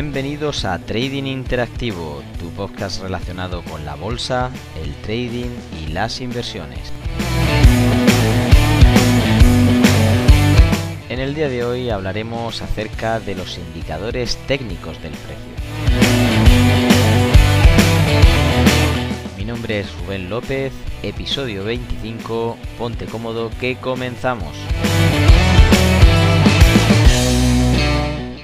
bienvenidos a Trading Interactivo, tu podcast relacionado con la bolsa, el trading y las inversiones. En el día de hoy hablaremos acerca de los indicadores técnicos del precio. Mi nombre es Rubén López, episodio 25, ponte cómodo que comenzamos.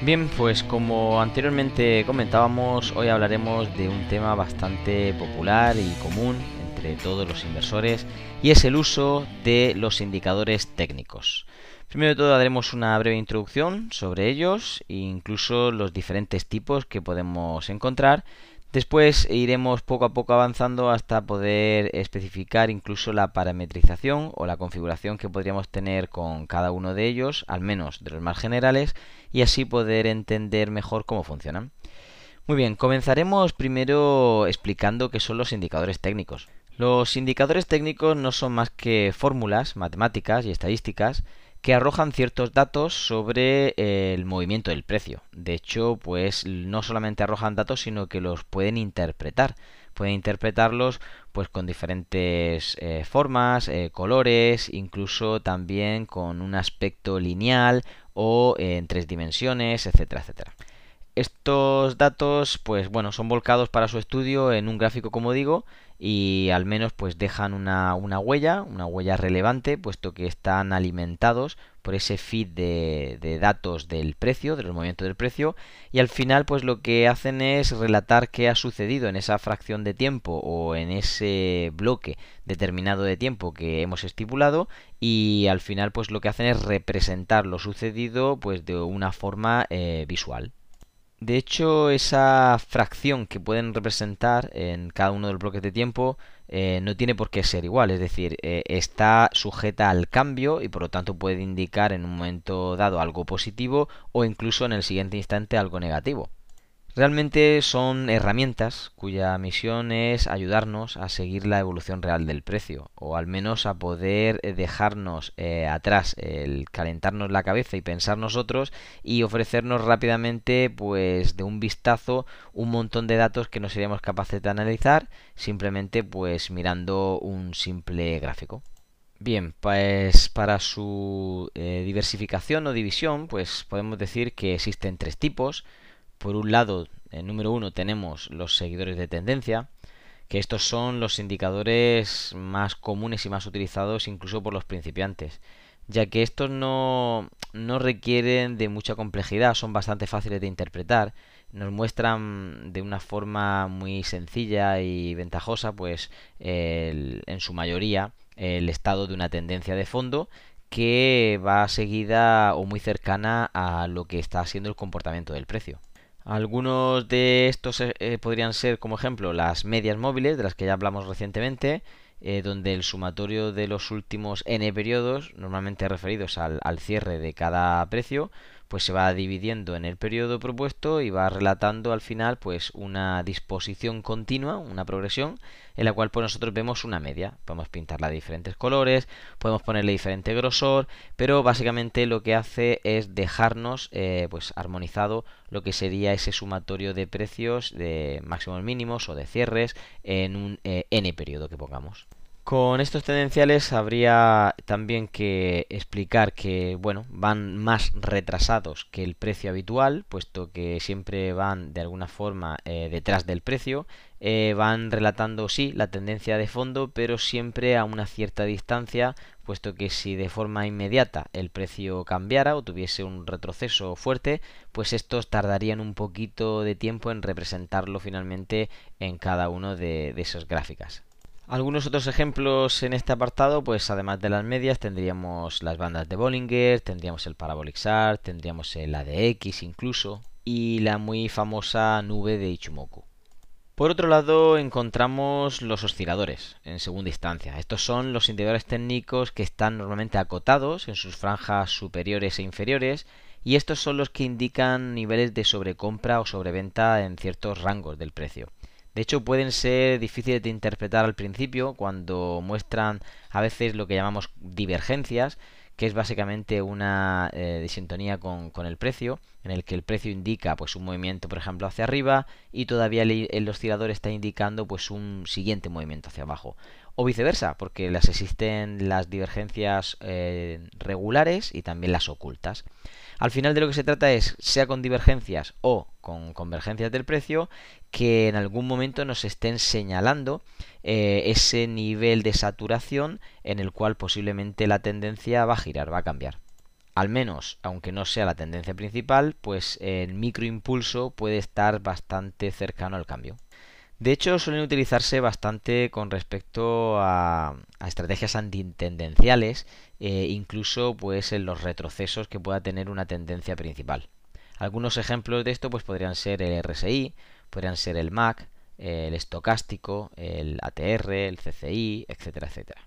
Bien, pues como anteriormente comentábamos, hoy hablaremos de un tema bastante popular y común entre todos los inversores y es el uso de los indicadores técnicos. Primero de todo daremos una breve introducción sobre ellos e incluso los diferentes tipos que podemos encontrar Después iremos poco a poco avanzando hasta poder especificar incluso la parametrización o la configuración que podríamos tener con cada uno de ellos, al menos de los más generales, y así poder entender mejor cómo funcionan. Muy bien, comenzaremos primero explicando qué son los indicadores técnicos. Los indicadores técnicos no son más que fórmulas matemáticas y estadísticas que arrojan ciertos datos sobre eh, el movimiento del precio. De hecho, pues no solamente arrojan datos, sino que los pueden interpretar. Pueden interpretarlos pues con diferentes eh, formas, eh, colores, incluso también con un aspecto lineal o en tres dimensiones, etcétera, etcétera. Estos datos, pues bueno, son volcados para su estudio en un gráfico, como digo, y al menos pues dejan una, huella, una huella relevante, puesto que están alimentados por ese feed de, de, datos del precio, de los movimientos del precio, y al final pues lo que hacen es relatar qué ha sucedido en esa fracción de tiempo o en ese bloque determinado de tiempo que hemos estipulado y al final pues lo que hacen es representar lo sucedido pues de una forma eh, visual. De hecho, esa fracción que pueden representar en cada uno de los bloques de tiempo eh, no tiene por qué ser igual, es decir, eh, está sujeta al cambio y por lo tanto puede indicar en un momento dado algo positivo o incluso en el siguiente instante algo negativo. Realmente son herramientas cuya misión es ayudarnos a seguir la evolución real del precio, o al menos a poder eh, dejarnos eh, atrás el calentarnos la cabeza y pensar nosotros y ofrecernos rápidamente, pues de un vistazo, un montón de datos que no seríamos capaces de analizar simplemente pues mirando un simple gráfico. Bien, pues para su eh, diversificación o división, pues podemos decir que existen tres tipos por un lado, en número uno, tenemos los seguidores de tendencia, que estos son los indicadores más comunes y más utilizados incluso por los principiantes, ya que estos no, no requieren de mucha complejidad, son bastante fáciles de interpretar, nos muestran de una forma muy sencilla y ventajosa, pues en su mayoría, el estado de una tendencia de fondo que va seguida o muy cercana a lo que está siendo el comportamiento del precio. Algunos de estos eh, eh, podrían ser, como ejemplo, las medias móviles, de las que ya hablamos recientemente, eh, donde el sumatorio de los últimos n periodos, normalmente referidos al, al cierre de cada precio, pues se va dividiendo en el periodo propuesto y va relatando al final pues una disposición continua, una progresión en la cual pues nosotros vemos una media. Podemos pintarla de diferentes colores, podemos ponerle diferente grosor, pero básicamente lo que hace es dejarnos eh, pues armonizado lo que sería ese sumatorio de precios de máximos mínimos o de cierres en un eh, n periodo que pongamos. Con estos tendenciales habría también que explicar que bueno, van más retrasados que el precio habitual, puesto que siempre van de alguna forma eh, detrás del precio, eh, van relatando sí la tendencia de fondo, pero siempre a una cierta distancia, puesto que si de forma inmediata el precio cambiara o tuviese un retroceso fuerte, pues estos tardarían un poquito de tiempo en representarlo finalmente en cada uno de, de esas gráficas. Algunos otros ejemplos en este apartado, pues además de las medias, tendríamos las bandas de Bollinger, tendríamos el Parabolic SAR, tendríamos el ADX incluso, y la muy famosa nube de Ichimoku. Por otro lado, encontramos los osciladores en segunda instancia. Estos son los indicadores técnicos que están normalmente acotados en sus franjas superiores e inferiores y estos son los que indican niveles de sobrecompra o sobreventa en ciertos rangos del precio. De hecho, pueden ser difíciles de interpretar al principio cuando muestran a veces lo que llamamos divergencias, que es básicamente una eh, disintonía con, el precio, en el que el precio indica pues un movimiento, por ejemplo, hacia arriba y todavía el, oscilador está indicando pues un siguiente movimiento hacia abajo. O viceversa, porque las existen las divergencias eh, regulares y también las ocultas. Al final de lo que se trata es, sea con divergencias o con convergencias del precio, que en algún momento nos estén señalando eh, ese nivel de saturación en el cual posiblemente la tendencia va a girar, va a cambiar. Al menos, aunque no sea la tendencia principal, pues el microimpulso puede estar bastante cercano al cambio. De hecho, suelen utilizarse bastante con respecto a, estrategias antitendenciales, eh, incluso pues en los retrocesos que pueda tener una tendencia principal. Algunos ejemplos de esto pues podrían ser el RSI, podrían ser el MAC, el estocástico, el ATR, el CCI, etcétera, etcétera.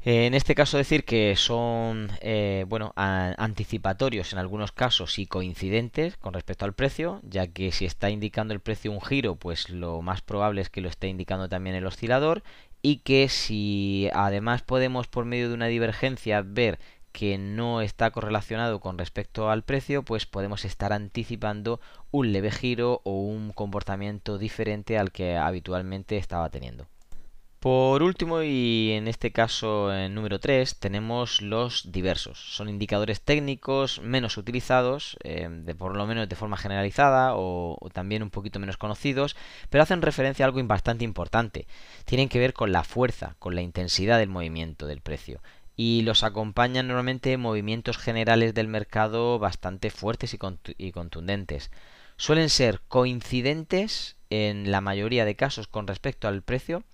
En este caso decir que son eh, bueno anticipatorios en algunos casos y coincidentes con respecto al precio, ya que si está indicando el precio un giro, pues lo más probable es que lo esté indicando también el oscilador y que si además podemos por medio de una divergencia ver que no está correlacionado con respecto al precio, pues podemos estar anticipando un leve giro o un comportamiento diferente al que habitualmente estaba teniendo. Por último, y en este caso en número 3, tenemos los diversos. Son indicadores técnicos menos utilizados, de, por lo menos de forma generalizada o, también un poquito menos conocidos, pero hacen referencia a algo bastante importante. Tienen que ver con la fuerza, con la intensidad del movimiento del precio. Y los acompañan normalmente movimientos generales del mercado bastante fuertes y contundentes. Suelen ser coincidentes en la mayoría de casos con respecto al precio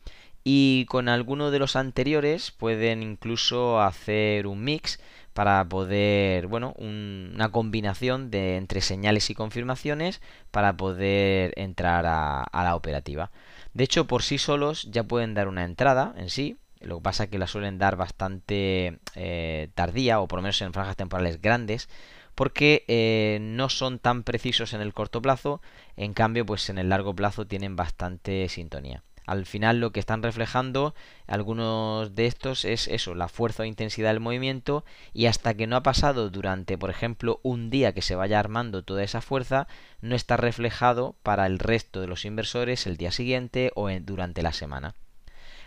y con alguno de los anteriores pueden incluso hacer un mix para poder, bueno, una combinación de entre señales y confirmaciones para poder entrar a, la operativa. De hecho, por sí solos ya pueden dar una entrada en sí, lo que pasa es que la suelen dar bastante eh, tardía o por lo menos en franjas temporales grandes porque eh, no son tan precisos en el corto plazo, en cambio pues en el largo plazo tienen bastante sintonía. Al final lo que están reflejando algunos de estos es eso, la fuerza o intensidad del movimiento y hasta que no ha pasado durante, por ejemplo, un día que se vaya armando toda esa fuerza, no está reflejado para el resto de los inversores el día siguiente o durante la semana.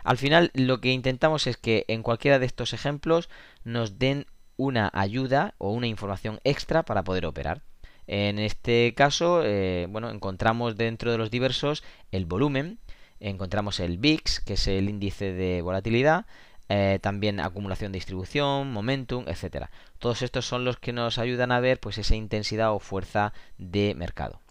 Al final lo que intentamos es que en cualquiera de estos ejemplos nos den una ayuda o una información extra para poder operar. En este caso, eh, bueno, encontramos dentro de los diversos el volumen, encontramos el VIX, que es el índice de volatilidad, eh, también acumulación de distribución, momentum, etcétera. Todos estos son los que nos ayudan a ver pues esa intensidad o fuerza de mercado.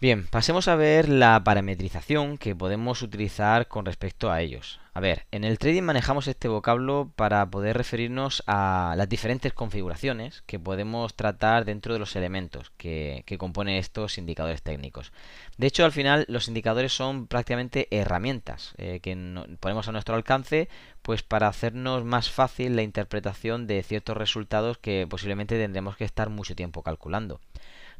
Bien, pasemos a ver la parametrización que podemos utilizar con respecto a ellos. A ver, en el trading manejamos este vocablo para poder referirnos a las diferentes configuraciones que podemos tratar dentro de los elementos que, componen estos indicadores técnicos. De hecho, al final los indicadores son prácticamente herramientas eh, que ponemos a nuestro alcance pues para hacernos más fácil la interpretación de ciertos resultados que posiblemente tendremos que estar mucho tiempo calculando.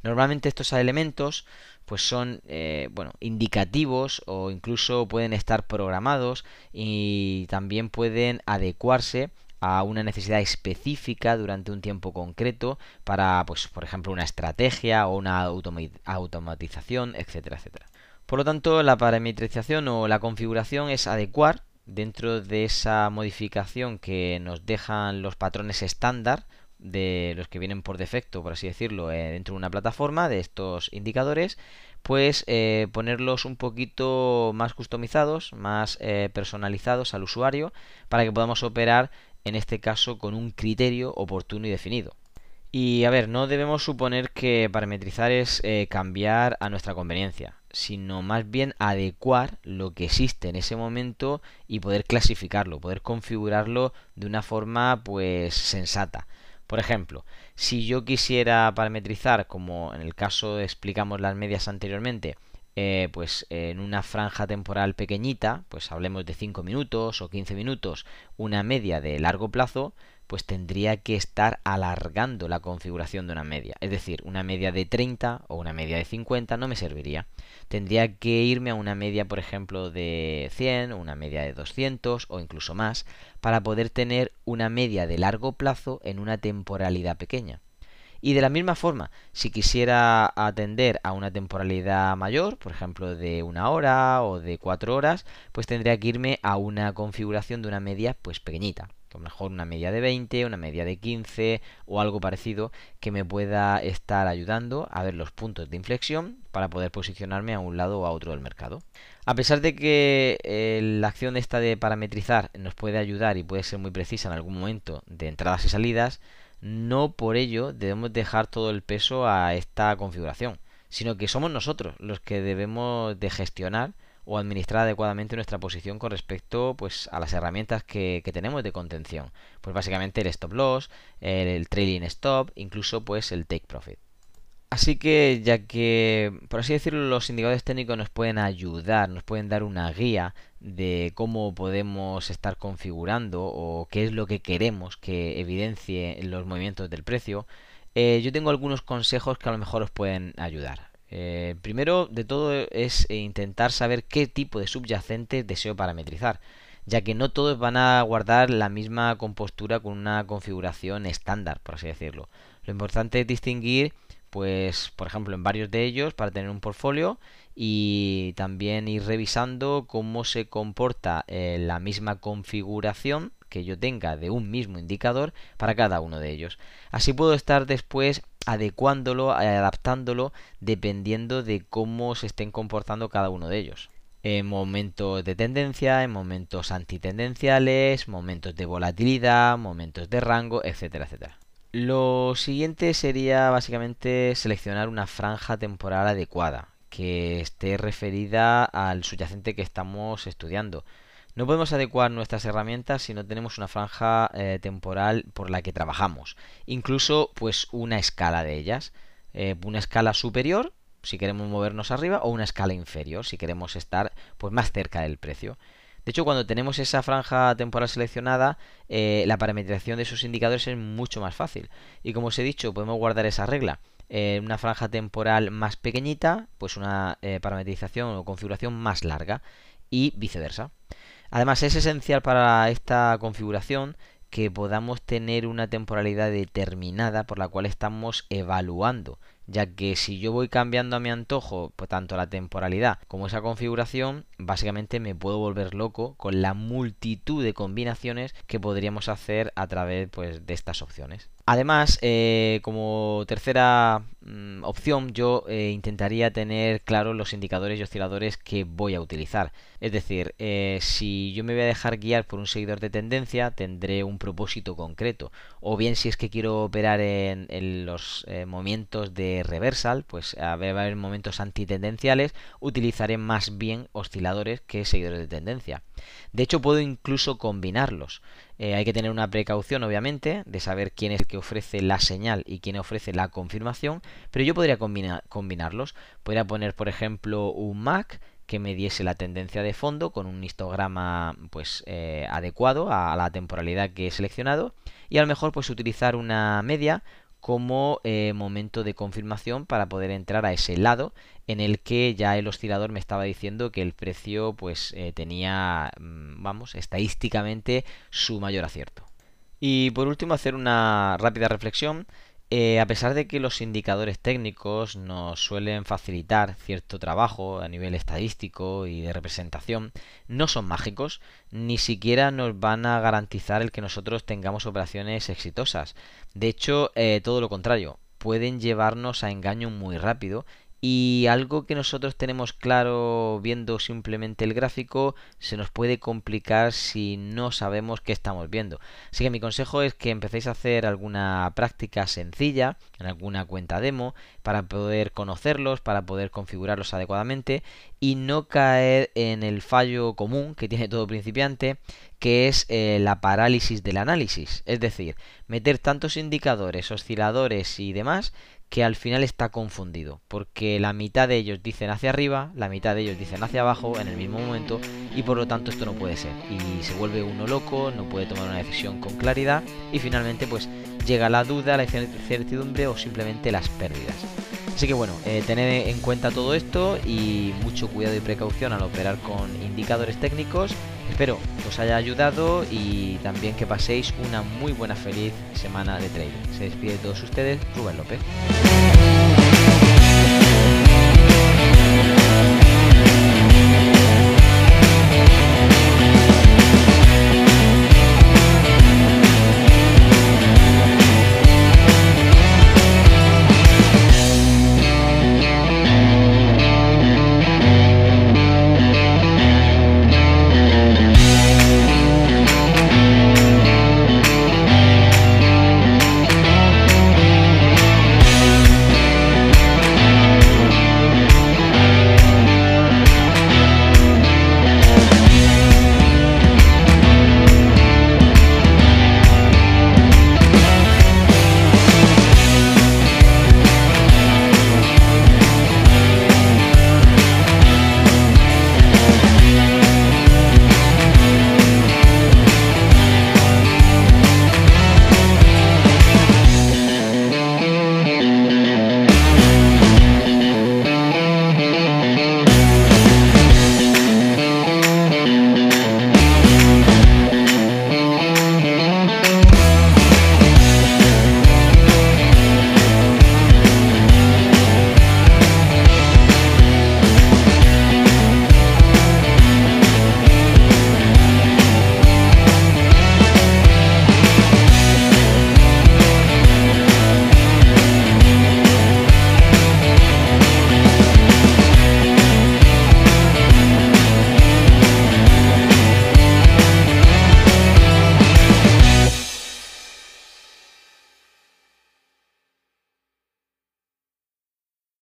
Normalmente estos elementos pues son eh, bueno, indicativos o incluso pueden estar programados y también pueden adecuarse a una necesidad específica durante un tiempo concreto para, pues, por ejemplo, una estrategia o una automatización, etcétera, etcétera. Por lo tanto, la parametrización o la configuración es adecuar dentro de esa modificación que nos dejan los patrones estándar de los que vienen por defecto, por así decirlo, eh, dentro de una plataforma de estos indicadores, pues eh, ponerlos un poquito más customizados, más eh, personalizados al usuario, para que podamos operar en este caso con un criterio oportuno y definido. Y a ver, no debemos suponer que parametrizar es cambiar a nuestra conveniencia, sino más bien adecuar lo que existe en ese momento y poder clasificarlo, poder configurarlo de una forma pues sensata. Por ejemplo, si yo quisiera parametrizar, como en el caso explicamos las medias anteriormente, eh, pues en una franja temporal pequeñita, pues hablemos de 5 minutos o 15 minutos, una media de largo plazo, pues tendría que estar alargando la configuración de una media. Es decir, una media de 30 o una media de 50 no me serviría. Tendría que irme a una media, por ejemplo, de 100, una media de 200 o incluso más, para poder tener una media de largo plazo en una temporalidad pequeña. Y de la misma forma, si quisiera atender a una temporalidad mayor, por ejemplo de una hora o de cuatro horas, pues tendría que irme a una configuración de una media pues pequeñita. A lo mejor una media de 20, una media de 15 o algo parecido que me pueda estar ayudando a ver los puntos de inflexión para poder posicionarme a un lado o a otro del mercado. A pesar de que eh, la acción esta de parametrizar nos puede ayudar y puede ser muy precisa en algún momento de entradas y salidas, no por ello debemos dejar todo el peso a esta configuración, sino que somos nosotros los que debemos de gestionar o administrar adecuadamente nuestra posición con respecto pues a las herramientas que, tenemos de contención. Pues básicamente el stop loss, el, trailing stop, incluso pues el take profit. Así que ya que, por así decirlo, los indicadores técnicos nos pueden ayudar, nos pueden dar una guía de cómo podemos estar configurando o qué es lo que queremos que evidencie los movimientos del precio, eh, yo tengo algunos consejos que a lo mejor os pueden ayudar. Eh, primero de todo es intentar saber qué tipo de subyacentes deseo parametrizar, ya que no todos van a guardar la misma compostura con una configuración estándar, por así decirlo. Lo importante es distinguir pues por ejemplo en varios de ellos para tener un portfolio y también ir revisando cómo se comporta eh, la misma configuración que yo tenga de un mismo indicador para cada uno de ellos. Así puedo estar después adecuándolo, adaptándolo dependiendo de cómo se estén comportando cada uno de ellos. En momentos de tendencia, en momentos antitendenciales, momentos de volatilidad, momentos de rango, etcétera, etcétera. Lo siguiente sería básicamente seleccionar una franja temporal adecuada que esté referida al subyacente que estamos estudiando. No podemos adecuar nuestras herramientas si no tenemos una franja eh, temporal por la que trabajamos. Incluso pues una escala de ellas. Eh, una escala superior si queremos movernos arriba o una escala inferior si queremos estar pues más cerca del precio. De hecho, cuando tenemos esa franja temporal seleccionada, eh, la parametrización de esos indicadores es mucho más fácil. Y como os he dicho, podemos guardar esa regla. En una franja temporal más pequeñita, pues una eh, parametrización o configuración más larga y viceversa. Además, es esencial para esta configuración que podamos tener una temporalidad determinada por la cual estamos evaluando ya que si yo voy cambiando a mi antojo pues, tanto la temporalidad como esa configuración, básicamente me puedo volver loco con la multitud de combinaciones que podríamos hacer a través pues, de estas opciones. Además, eh, como tercera mm, opción, yo eh, intentaría tener claros los indicadores y osciladores que voy a utilizar. Es decir, eh, si yo me voy a dejar guiar por un seguidor de tendencia, tendré un propósito concreto. O bien si es que quiero operar en, en los movimientos de reversal, pues va a haber momentos antitendenciales, utilizaré más bien osciladores que seguidores de tendencia. De hecho, puedo incluso combinarlos. Eh, hay que tener una precaución, obviamente, de saber quién es el que ofrece la señal y quién ofrece la confirmación, pero yo podría combinarlos. Podría poner, por ejemplo, un MAC que me diese la tendencia de fondo con un histograma pues eh, adecuado a la temporalidad que he seleccionado y a lo mejor pues utilizar una media como eh, momento de confirmación para poder entrar a ese lado en el que ya el oscilador me estaba diciendo que el precio pues eh, tenía mm, vamos estadísticamente su mayor acierto. Y por último hacer una rápida reflexión eh, a pesar de que los indicadores técnicos nos suelen facilitar cierto trabajo a nivel estadístico y de representación, no son mágicos, ni siquiera nos van a garantizar el que nosotros tengamos operaciones exitosas. De hecho, eh, todo lo contrario, pueden llevarnos a engaño muy rápido y algo que nosotros tenemos claro viendo simplemente el gráfico se nos puede complicar si no sabemos qué estamos viendo. Así que mi consejo es que empecéis a hacer alguna práctica sencilla en alguna cuenta demo para poder conocerlos, para poder configurarlos adecuadamente y no caer en el fallo común que tiene todo principiante que es eh, la parálisis del análisis. Es decir, meter tantos indicadores, osciladores y demás que al final está confundido, porque la mitad de ellos dicen hacia arriba, la mitad de ellos dicen hacia abajo en el mismo momento y por lo tanto esto no puede ser y se vuelve uno loco, no puede tomar una decisión con claridad y finalmente pues llega la duda, la incertidumbre o simplemente las pérdidas. Así que bueno, eh, tened en cuenta todo esto y mucho cuidado y precaución al operar con indicadores técnicos. Espero os haya ayudado y también que paséis una muy buena feliz semana de trading. Se despide de todos ustedes, Rubén López.